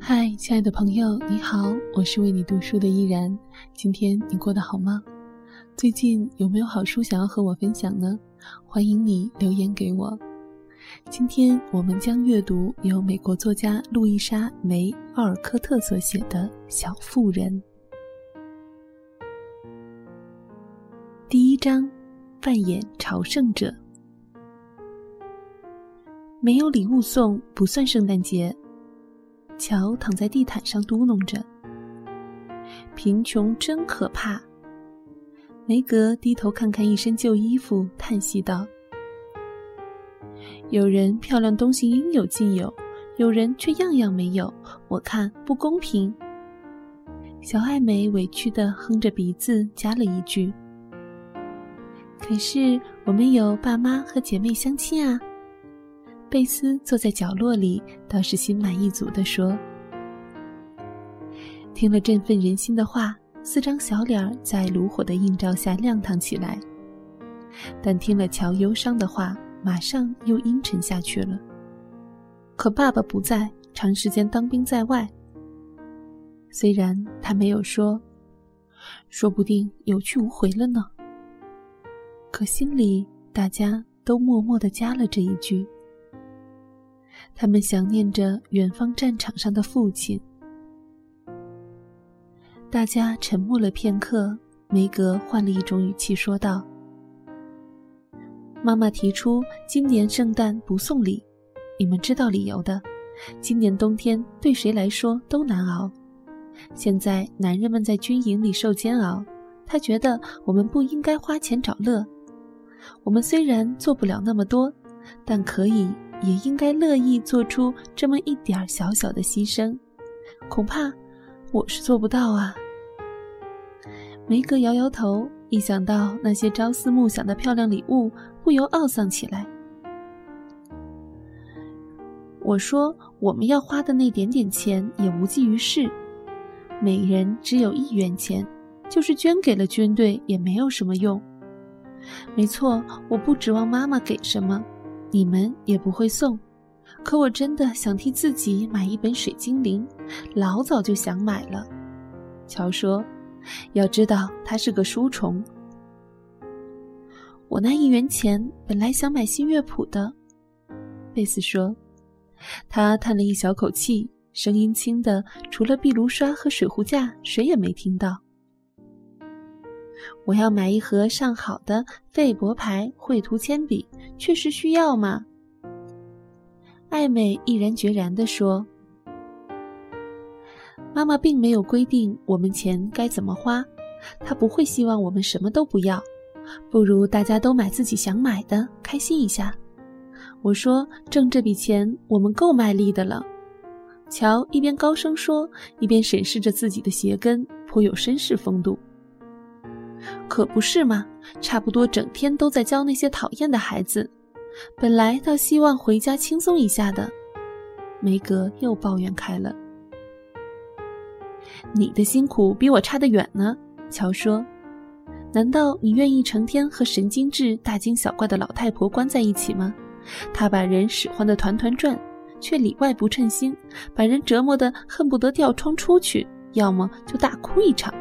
嗨，亲爱的朋友，你好，我是为你读书的依然。今天你过得好吗？最近有没有好书想要和我分享呢？欢迎你留言给我。今天我们将阅读由美国作家路易莎·梅·奥尔科特所写的《小妇人》第一章：扮演朝圣者。没有礼物送不算圣诞节。乔躺在地毯上嘟哝着：“贫穷真可怕。”梅格低头看看一身旧衣服，叹息道：“有人漂亮东西应有尽有，有人却样样没有，我看不公平。”小艾美委屈地哼着鼻子，加了一句：“可是我们有爸妈和姐妹相亲啊。”贝斯坐在角落里，倒是心满意足地说：“听了振奋人心的话，四张小脸在炉火的映照下亮堂起来。但听了乔忧伤的话，马上又阴沉下去了。可爸爸不在，长时间当兵在外。虽然他没有说，说不定有去无回了呢。可心里大家都默默地加了这一句。”他们想念着远方战场上的父亲。大家沉默了片刻，梅格换了一种语气说道：“妈妈提出今年圣诞不送礼，你们知道理由的。今年冬天对谁来说都难熬。现在男人们在军营里受煎熬，他觉得我们不应该花钱找乐。我们虽然做不了那么多，但可以。”也应该乐意做出这么一点小小的牺牲，恐怕我是做不到啊。梅格摇摇头，一想到那些朝思暮想的漂亮礼物，不由懊丧起来。我说，我们要花的那点点钱也无济于事，每人只有一元钱，就是捐给了军队也没有什么用。没错，我不指望妈妈给什么。你们也不会送，可我真的想替自己买一本《水精灵》，老早就想买了。乔说：“要知道，他是个书虫。”我那一元钱本来想买新乐谱的，贝斯说。他叹了一小口气，声音轻的，除了壁炉刷和水壶架，谁也没听到。我要买一盒上好的费伯牌绘图铅笔，确实需要吗？艾美毅然决然地说：“妈妈并没有规定我们钱该怎么花，她不会希望我们什么都不要。不如大家都买自己想买的，开心一下。”我说：“挣这笔钱，我们够卖力的了。”乔一边高声说，一边审视着自己的鞋跟，颇有绅士风度。可不是嘛？差不多整天都在教那些讨厌的孩子，本来倒希望回家轻松一下的。梅格又抱怨开了。你的辛苦比我差得远呢，乔说。难道你愿意成天和神经质、大惊小怪的老太婆关在一起吗？她把人使唤得团团转，却里外不称心，把人折磨得恨不得掉窗出去，要么就大哭一场。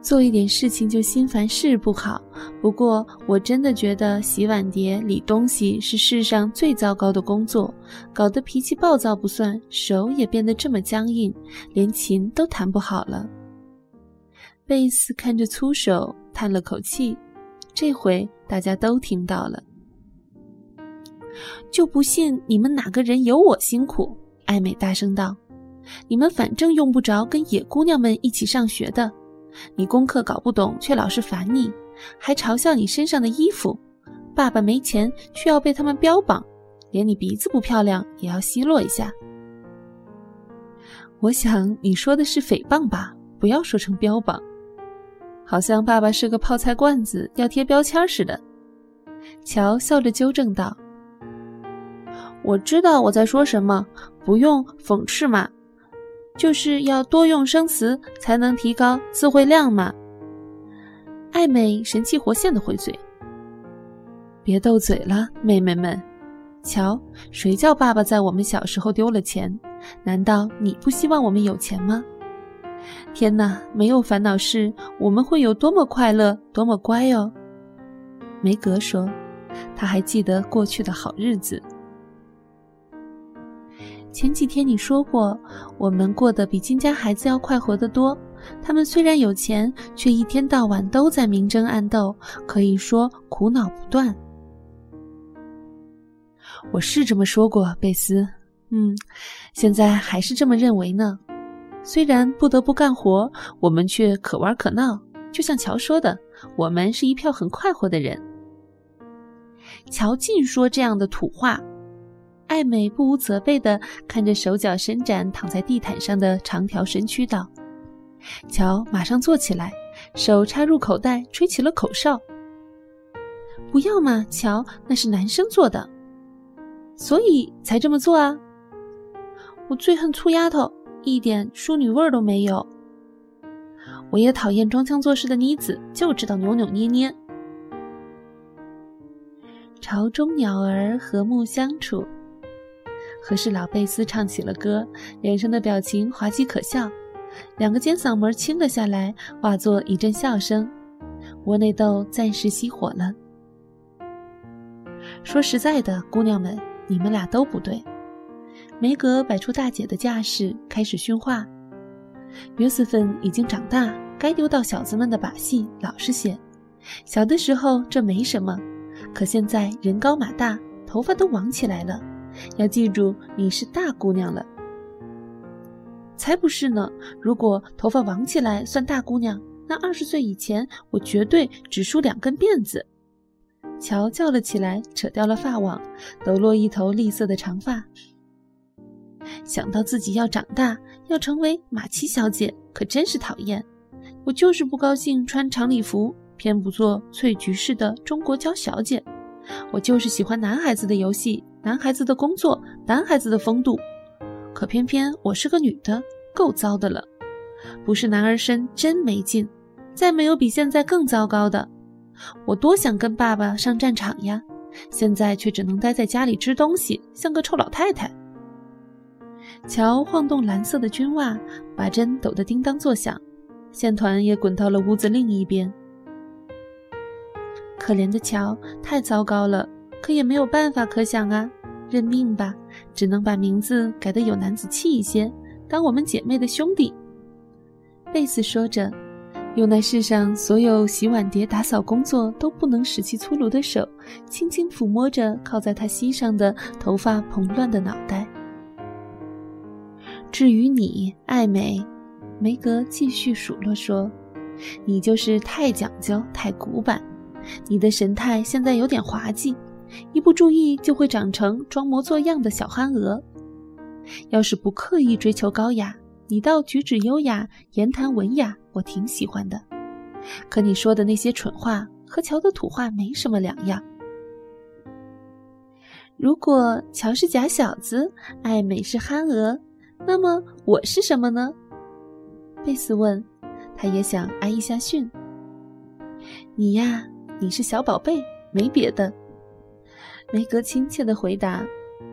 做一点事情就心烦是不好，不过我真的觉得洗碗碟、理东西是世上最糟糕的工作，搞得脾气暴躁不算，手也变得这么僵硬，连琴都弹不好了。贝斯看着粗手，叹了口气。这回大家都听到了，就不信你们哪个人有我辛苦？艾美大声道：“你们反正用不着跟野姑娘们一起上学的。”你功课搞不懂，却老是烦你，还嘲笑你身上的衣服。爸爸没钱，却要被他们标榜，连你鼻子不漂亮也要奚落一下。我想你说的是诽谤吧？不要说成标榜，好像爸爸是个泡菜罐子，要贴标签似的。乔笑着纠正道：“我知道我在说什么，不用讽刺嘛。”就是要多用生词，才能提高词汇量嘛。艾美神气活现的回嘴：“别斗嘴了，妹妹们。”瞧，谁叫爸爸在我们小时候丢了钱？难道你不希望我们有钱吗？天哪，没有烦恼事，我们会有多么快乐，多么乖哦！梅格说，他还记得过去的好日子。前几天你说过，我们过得比金家孩子要快活得多。他们虽然有钱，却一天到晚都在明争暗斗，可以说苦恼不断。我是这么说过，贝斯。嗯，现在还是这么认为呢。虽然不得不干活，我们却可玩可闹。就像乔说的，我们是一票很快活的人。乔尽说这样的土话。艾美不无责备地看着手脚伸展躺在地毯上的长条身躯，道：“乔，马上坐起来，手插入口袋，吹起了口哨。不要嘛，乔，那是男生做的，所以才这么做啊。我最恨粗丫头，一点淑女味儿都没有。我也讨厌装腔作势的妮子，就知道扭扭捏捏。巢中鸟儿和睦相处。”可是老贝斯唱起了歌，脸上的表情滑稽可笑，两个尖嗓门清了下来，化作一阵笑声。窝内斗暂时熄火了。说实在的，姑娘们，你们俩都不对。梅格摆出大姐的架势，开始训话。约瑟芬已经长大，该丢到小子们的把戏，老实些。小的时候这没什么，可现在人高马大，头发都王起来了。要记住，你是大姑娘了。才不是呢！如果头发绑起来算大姑娘，那二十岁以前我绝对只梳两根辫子。乔叫了起来，扯掉了发网，抖落一头栗色的长发。想到自己要长大，要成为马奇小姐，可真是讨厌。我就是不高兴穿长礼服，偏不做翠菊式的中国娇小姐。我就是喜欢男孩子的游戏。男孩子的工作，男孩子的风度，可偏偏我是个女的，够糟的了。不是男儿身真没劲，再没有比现在更糟糕的。我多想跟爸爸上战场呀，现在却只能待在家里吃东西，像个臭老太太。乔晃动蓝色的军袜，把针抖得叮当作响，线团也滚到了屋子另一边。可怜的乔，太糟糕了。可也没有办法可想啊，认命吧，只能把名字改得有男子气一些，当我们姐妹的兄弟。贝斯说着，用那世上所有洗碗碟、打扫工作都不能使其粗鲁的手，轻轻抚摸着靠在他膝上的头发蓬乱的脑袋。至于你，爱美，梅格继续数落说：“你就是太讲究、太古板，你的神态现在有点滑稽。”一不注意就会长成装模作样的小憨鹅。要是不刻意追求高雅，你倒举止优雅，言谈文雅，我挺喜欢的。可你说的那些蠢话和乔的土话没什么两样。如果乔是假小子，爱美是憨鹅，那么我是什么呢？贝斯问，他也想挨一下训。你呀，你是小宝贝，没别的。梅格亲切的回答：“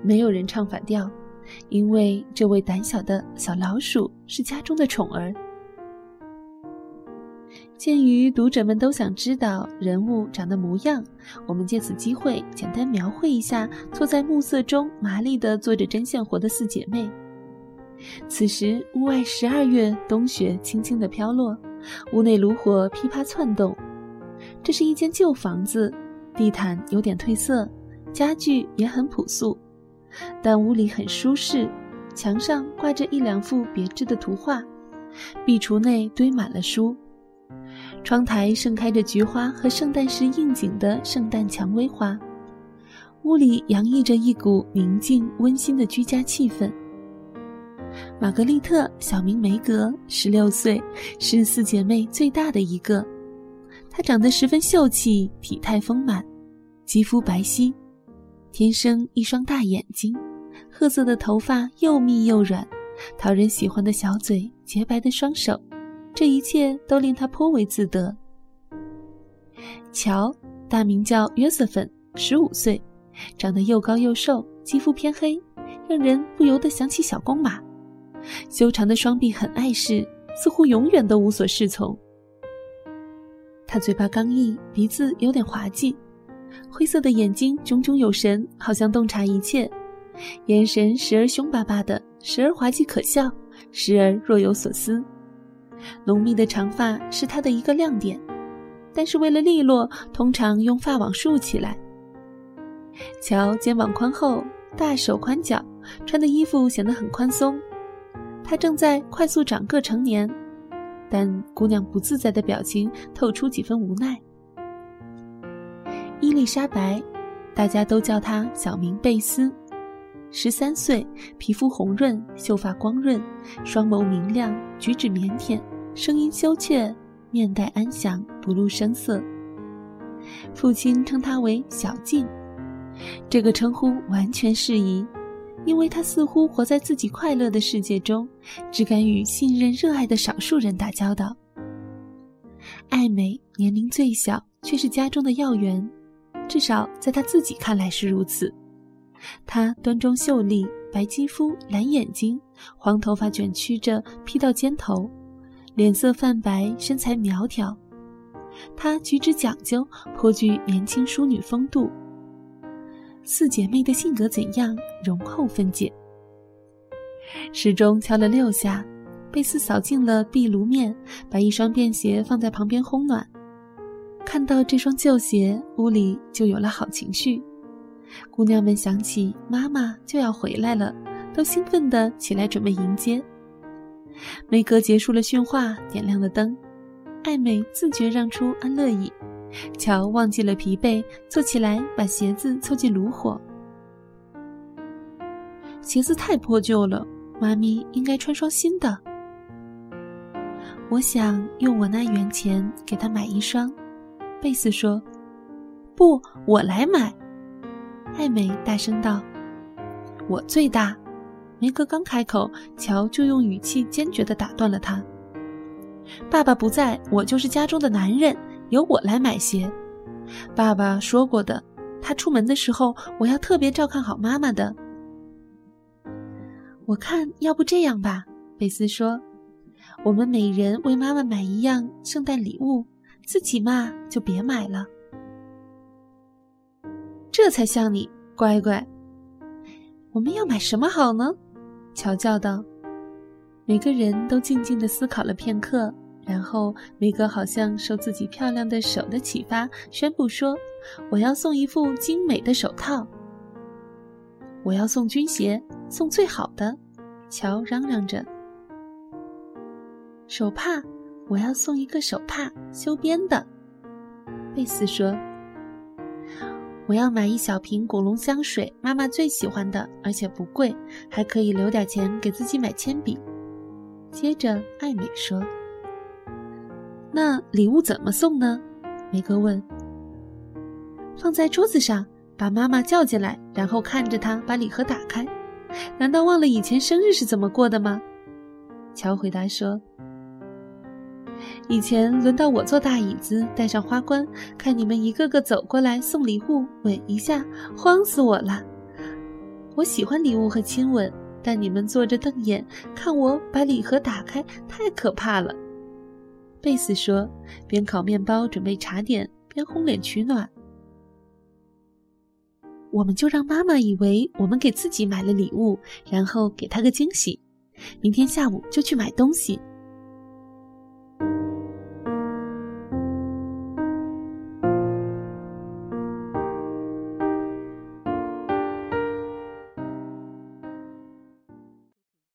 没有人唱反调，因为这位胆小的小老鼠是家中的宠儿。”鉴于读者们都想知道人物长的模样，我们借此机会简单描绘一下坐在暮色中麻利地做着针线活的四姐妹。此时屋外十二月冬雪轻轻地飘落，屋内炉火噼啪窜动。这是一间旧房子，地毯有点褪色。家具也很朴素，但屋里很舒适。墙上挂着一两幅别致的图画，壁橱内堆满了书，窗台盛开着菊花和圣诞时应景的圣诞蔷薇花。屋里洋溢着一股宁静温馨的居家气氛。玛格丽特，小名梅格，十六岁，是四姐妹最大的一个。她长得十分秀气，体态丰满，肌肤白皙。天生一双大眼睛，褐色的头发又密又软，讨人喜欢的小嘴，洁白的双手，这一切都令他颇为自得。乔，大名叫约瑟芬，十五岁，长得又高又瘦，肌肤偏黑，让人不由得想起小公马。修长的双臂很碍事，似乎永远都无所适从。他嘴巴刚毅，鼻子有点滑稽，灰色的眼睛炯炯有神，好像洞察一切，眼神时而凶巴巴的，时而滑稽可笑，时而若有所思。浓密的长发是他的一个亮点。但是为了利落，通常用发网束起来。乔肩膀宽厚，大手宽脚，穿的衣服显得很宽松。他正在快速长个成年，但姑娘不自在的表情透出几分无奈。伊丽莎白，大家都叫她小名贝斯，十三岁，皮肤红润，秀发光润，双眸明亮，举止腼腆，声音羞怯。面带安详，不露声色。父亲称她为小静，这个称呼完全适宜，因为她似乎活在自己快乐的世界中，只敢与信任、热爱的少数人打交道。艾美年龄最小，却是家中的要员，至少在她自己看来是如此。她端庄秀丽，白肌肤，蓝眼睛，黄头发卷曲着披到肩头。脸色泛白，身材苗条，她举止讲究，颇具年轻淑女风度。四姐妹的性格怎样，容后分解。时钟敲了六下，贝斯扫净了壁炉面，把一双便鞋放在旁边烘暖。看到这双旧鞋，屋里就有了好情绪。姑娘们想起妈妈就要回来了，都兴奋地起来准备迎接。梅格结束了训话，点亮了灯。艾美自觉让出安乐椅，乔忘记了疲惫，坐起来把鞋子凑近炉火。鞋子太破旧了，妈咪应该穿双新的。我想用我那元钱给她买一双。贝斯说：“不，我来买。”艾美大声道：“我最大。”梅格刚开口，乔就用语气坚决地打断了他：“爸爸不在，我就是家中的男人，由我来买鞋。爸爸说过的，他出门的时候，我要特别照看好妈妈的。我看，要不这样吧？”贝斯说：“我们每人为妈妈买一样圣诞礼物，自己嘛就别买了。这才像你，乖乖。我们要买什么好呢？”乔叫道：“每个人都静静地思考了片刻，然后梅格好像受自己漂亮的手的启发，宣布说：‘我要送一副精美的手套。’我要送军鞋，送最好的。”乔嚷嚷着。“手帕，我要送一个手帕，修边的。”贝斯说。我要买一小瓶古龙香水，妈妈最喜欢的，而且不贵，还可以留点钱给自己买铅笔。接着，艾美说：“那礼物怎么送呢？”梅格问。“放在桌子上，把妈妈叫进来，然后看着她把礼盒打开。难道忘了以前生日是怎么过的吗？”乔回答说。以前轮到我坐大椅子，戴上花冠，看你们一个个走过来送礼物，吻一下，慌死我了。我喜欢礼物和亲吻，但你们坐着瞪眼看我把礼盒打开，太可怕了。贝斯说，边烤面包准备茶点，边烘脸取暖。我们就让妈妈以为我们给自己买了礼物，然后给她个惊喜。明天下午就去买东西。